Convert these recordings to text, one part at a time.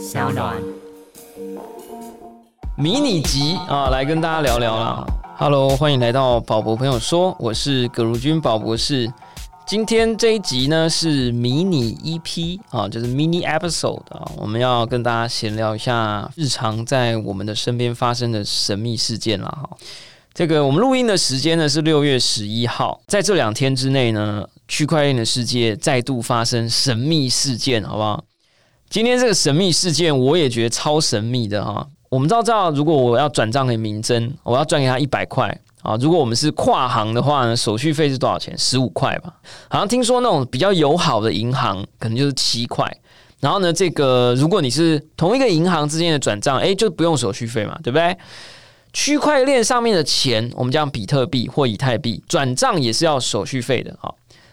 小暖。迷你集啊，来跟大家聊聊啦。Hello，欢迎来到宝博朋友说，我是葛如君宝博士。今天这一集呢是迷你 EP 啊，就是 mini episode 啊，我们要跟大家闲聊一下日常在我们的身边发生的神秘事件了。哈。这个我们录音的时间呢是六月十一号，在这两天之内呢，区块链的世界再度发生神秘事件，好不好？今天这个神秘事件，我也觉得超神秘的哈。我们都知道，如果我要转账给明真，我要转给他一百块啊。如果我们是跨行的话呢，手续费是多少钱？十五块吧。好像听说那种比较友好的银行，可能就是七块。然后呢，这个如果你是同一个银行之间的转账，哎，就不用手续费嘛，对不对？区块链上面的钱，我们讲比特币或以太币转账也是要手续费的啊。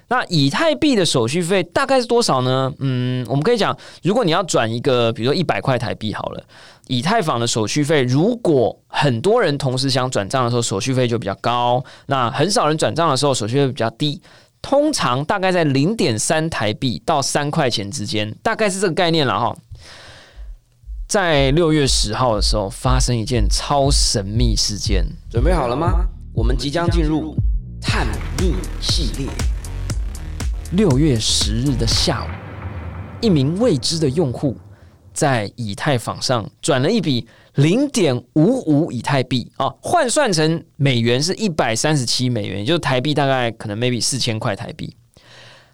那以太币的手续费大概是多少呢？嗯，我们可以讲，如果你要转一个，比如说一百块台币好了，以太坊的手续费，如果很多人同时想转账的时候，手续费就比较高；那很少人转账的时候，手续费比较低。通常大概在零点三台币到三块钱之间，大概是这个概念了哈。在六月十号的时候，发生一件超神秘事件，准备好了吗？我们即将进入探秘系列。六月十日的下午，一名未知的用户在以太坊上转了一笔零点五五以太币啊，换算成美元是一百三十七美元，也就是台币大概可能 maybe 四千块台币。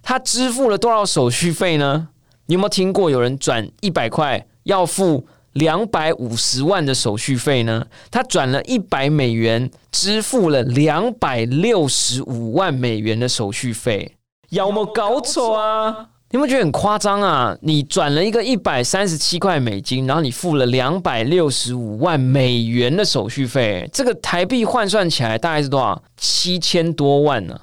他支付了多少手续费呢？你有没有听过有人转一百块要付两百五十万的手续费呢？他转了一百美元，支付了两百六十五万美元的手续费。有没搞错啊？你们觉得很夸张啊？你转了一个一百三十七块美金，然后你付了两百六十五万美元的手续费，这个台币换算起来大概是多少？七千多万呢？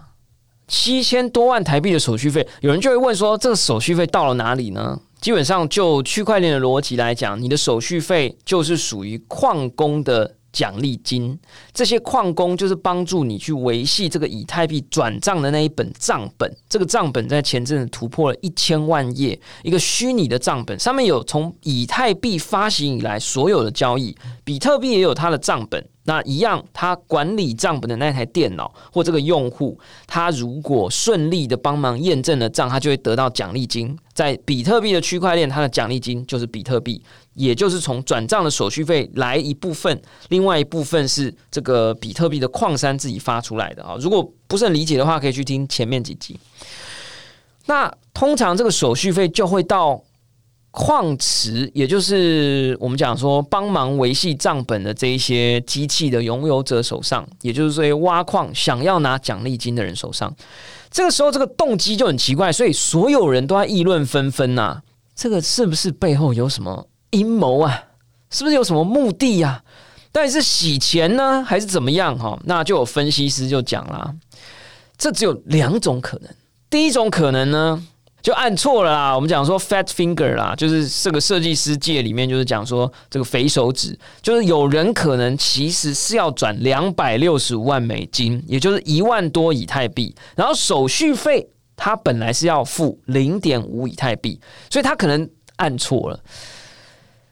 七千多万台币的手续费，有人就会问说，这个手续费到了哪里呢？基本上就区块链的逻辑来讲，你的手续费就是属于矿工的。奖励金，这些矿工就是帮助你去维系这个以太币转账的那一本账本。这个账本在前阵子突破了一千万页，一个虚拟的账本，上面有从以太币发行以来所有的交易，比特币也有它的账本。那一样，他管理账本的那台电脑或这个用户，他如果顺利的帮忙验证了账，他就会得到奖励金。在比特币的区块链，它的奖励金就是比特币，也就是从转账的手续费来一部分，另外一部分是这个比特币的矿山自己发出来的啊。如果不是很理解的话，可以去听前面几集。那通常这个手续费就会到。矿池，也就是我们讲说帮忙维系账本的这一些机器的拥有者手上，也就是这些挖矿想要拿奖励金的人手上。这个时候，这个动机就很奇怪，所以所有人都在议论纷纷呐。这个是不是背后有什么阴谋啊？是不是有什么目的呀？到底是洗钱呢，还是怎么样？哈，那就有分析师就讲了，这只有两种可能。第一种可能呢？就按错了啦！我们讲说 fat finger 啦，就是这个设计师界里面就是讲说这个肥手指，就是有人可能其实是要转两百六十五万美金，也就是一万多以太币，然后手续费他本来是要付零点五以太币，所以他可能按错了，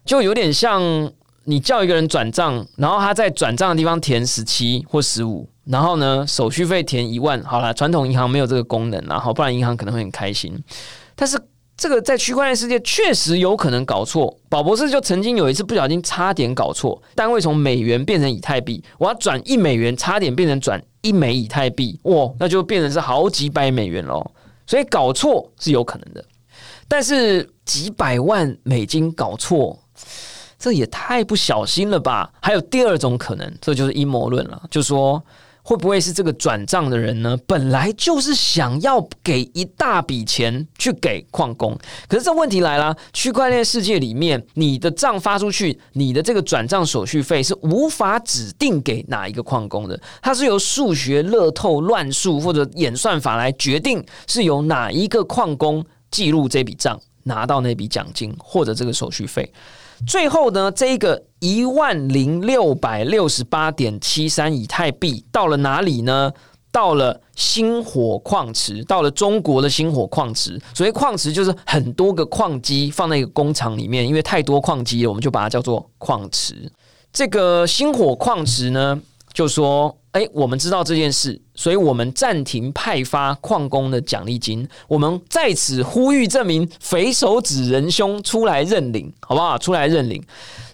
就有点像。你叫一个人转账，然后他在转账的地方填十七或十五，然后呢手续费填一万，好了，传统银行没有这个功能，然后不然银行可能会很开心。但是这个在区块链世界确实有可能搞错。宝博士就曾经有一次不小心差点搞错，单位从美元变成以太币，我要转一美元，差点变成转一枚以太币，哇，那就变成是好几百美元喽。所以搞错是有可能的，但是几百万美金搞错。这也太不小心了吧！还有第二种可能，这就是阴谋论了，就说会不会是这个转账的人呢？本来就是想要给一大笔钱去给矿工，可是这问题来了，区块链世界里面，你的账发出去，你的这个转账手续费是无法指定给哪一个矿工的，它是由数学乐透乱数或者演算法来决定，是由哪一个矿工记录这笔账，拿到那笔奖金或者这个手续费。最后呢，这个一万零六百六十八点七三以太币到了哪里呢？到了星火矿池，到了中国的星火矿池。所以矿池，就是很多个矿机放在一个工厂里面，因为太多矿机了，我们就把它叫做矿池。这个星火矿池呢，就说：“哎，我们知道这件事，所以我们暂停派发矿工的奖励金。我们在此呼吁这名匪首指仁兄出来认领，好不好？出来认领。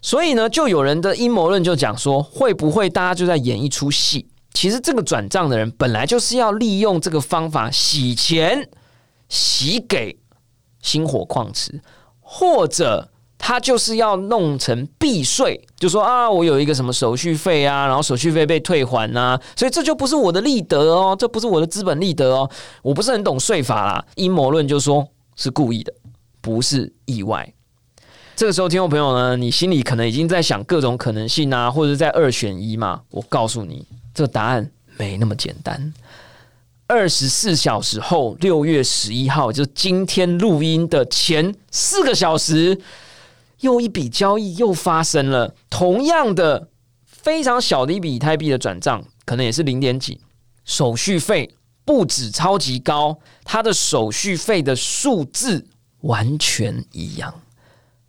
所以呢，就有人的阴谋论就讲说，会不会大家就在演一出戏？”其实这个转账的人本来就是要利用这个方法洗钱，洗给星火矿池，或者他就是要弄成避税，就说啊，我有一个什么手续费啊，然后手续费被退还呐，所以这就不是我的利得哦，这不是我的资本利得哦，我不是很懂税法啦，阴谋论就说是故意的，不是意外。这个时候，听众朋友呢，你心里可能已经在想各种可能性啊，或者在二选一嘛，我告诉你。这个答案没那么简单。二十四小时后，六月十一号，就今天录音的前四个小时，又一笔交易又发生了。同样的，非常小的一笔以太币的转账，可能也是零点几，手续费不止超级高，它的手续费的数字完全一样，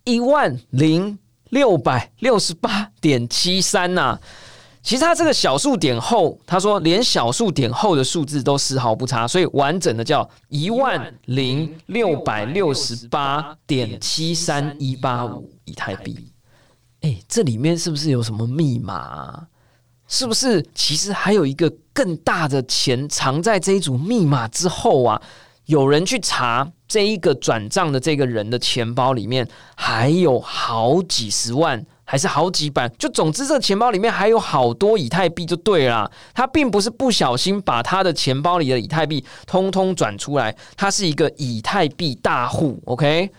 一万零六百六十八点七三呐。其实他这个小数点后，他说连小数点后的数字都丝毫不差，所以完整的叫一万零六百六十八点七三一八五以太币。哎，这里面是不是有什么密码？是不是其实还有一个更大的钱藏在这一组密码之后啊？有人去查这一个转账的这个人的钱包里面还有好几十万。还是好几百，就总之这钱包里面还有好多以太币就对了。他并不是不小心把他的钱包里的以太币通通转出来，他是一个以太币大户。OK，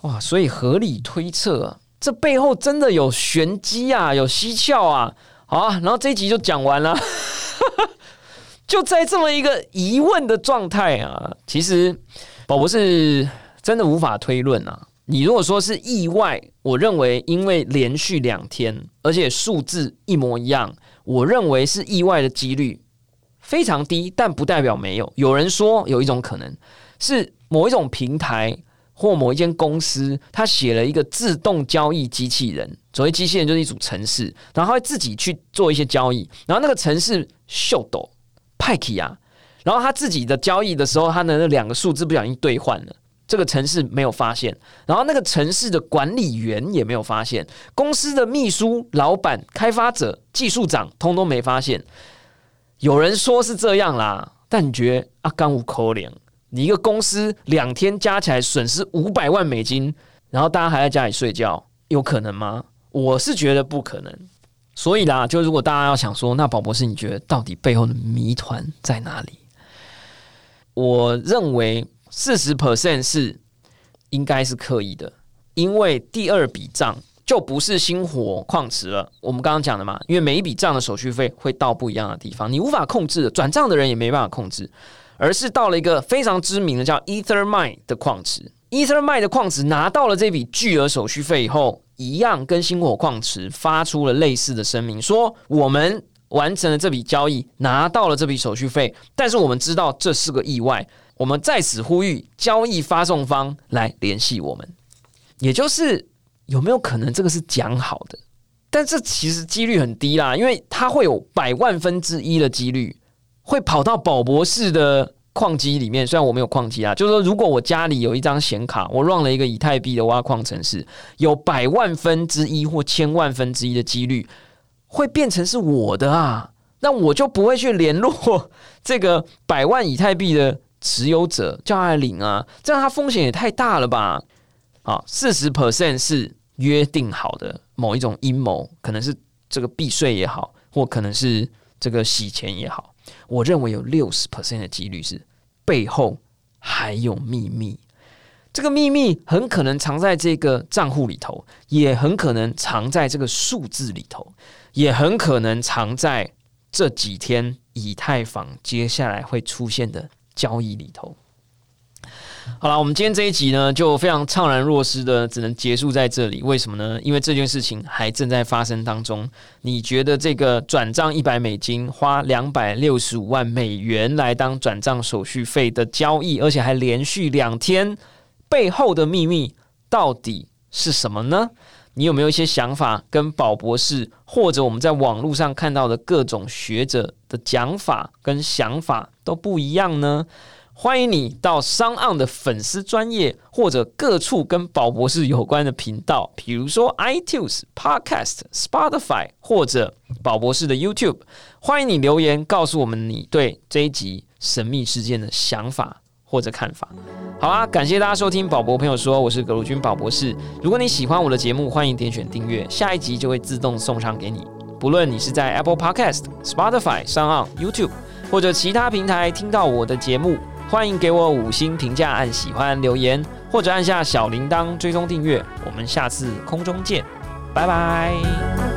哇，所以合理推测，这背后真的有玄机啊，有蹊跷啊。好啊，然后这一集就讲完了。就在这么一个疑问的状态啊，其实宝博士真的无法推论啊。你如果说是意外，我认为因为连续两天，而且数字一模一样，我认为是意外的几率非常低，但不代表没有。有人说有一种可能是某一种平台或某一间公司，他写了一个自动交易机器人，所谓机器人就是一组程式，然后会自己去做一些交易，然后那个程式秀抖派克啊，然后他自己的交易的时候，他的那两个数字不小心兑换了。这个城市没有发现，然后那个城市的管理员也没有发现，公司的秘书、老板、开发者、技术长通通没发现。有人说是这样啦，但你觉得啊，干无可怜？你一个公司两天加起来损失五百万美金，然后大家还在家里睡觉，有可能吗？我是觉得不可能。所以啦，就如果大家要想说，那宝博士，你觉得到底背后的谜团在哪里？我认为。四十 percent 是应该是刻意的，因为第二笔账就不是星火矿池了。我们刚刚讲的嘛，因为每一笔账的手续费会到不一样的地方，你无法控制的，转账的人也没办法控制，而是到了一个非常知名的叫 EtherMine 的矿池。EtherMine 的矿池拿到了这笔巨额手续费以后，一样跟星火矿池发出了类似的声明，说我们完成了这笔交易，拿到了这笔手续费，但是我们知道这是个意外。我们在此呼吁交易发送方来联系我们，也就是有没有可能这个是讲好的？但这其实几率很低啦，因为它会有百万分之一的几率会跑到宝博士的矿机里面。虽然我没有矿机啊，就是说如果我家里有一张显卡，我乱了一个以太币的挖矿程式，有百万分之一或千万分之一的几率会变成是我的啊，那我就不会去联络这个百万以太币的。持有者叫他领啊，这样他风险也太大了吧？好，四十 percent 是约定好的某一种阴谋，可能是这个避税也好，或可能是这个洗钱也好。我认为有六十 percent 的几率是背后还有秘密，这个秘密很可能藏在这个账户里头，也很可能藏在这个数字里头，也很可能藏在这几天以太坊接下来会出现的。交易里头，好了，我们今天这一集呢，就非常怅然若失的，只能结束在这里。为什么呢？因为这件事情还正在发生当中。你觉得这个转账一百美金，花两百六十五万美元来当转账手续费的交易，而且还连续两天，背后的秘密到底是什么呢？你有没有一些想法，跟宝博士或者我们在网络上看到的各种学者的讲法跟想法都不一样呢？欢迎你到商岸的粉丝专业或者各处跟宝博士有关的频道，比如说 iTunes、Podcast、Spotify 或者宝博士的 YouTube。欢迎你留言告诉我们你对这一集神秘事件的想法或者看法。好啦，感谢大家收听宝博朋友说，我是葛如君宝博士。如果你喜欢我的节目，欢迎点选订阅，下一集就会自动送上给你。不论你是在 Apple Podcast、Spotify、上岸 YouTube 或者其他平台听到我的节目。欢迎给我五星评价，按喜欢留言，或者按下小铃铛追踪订阅。我们下次空中见，拜拜。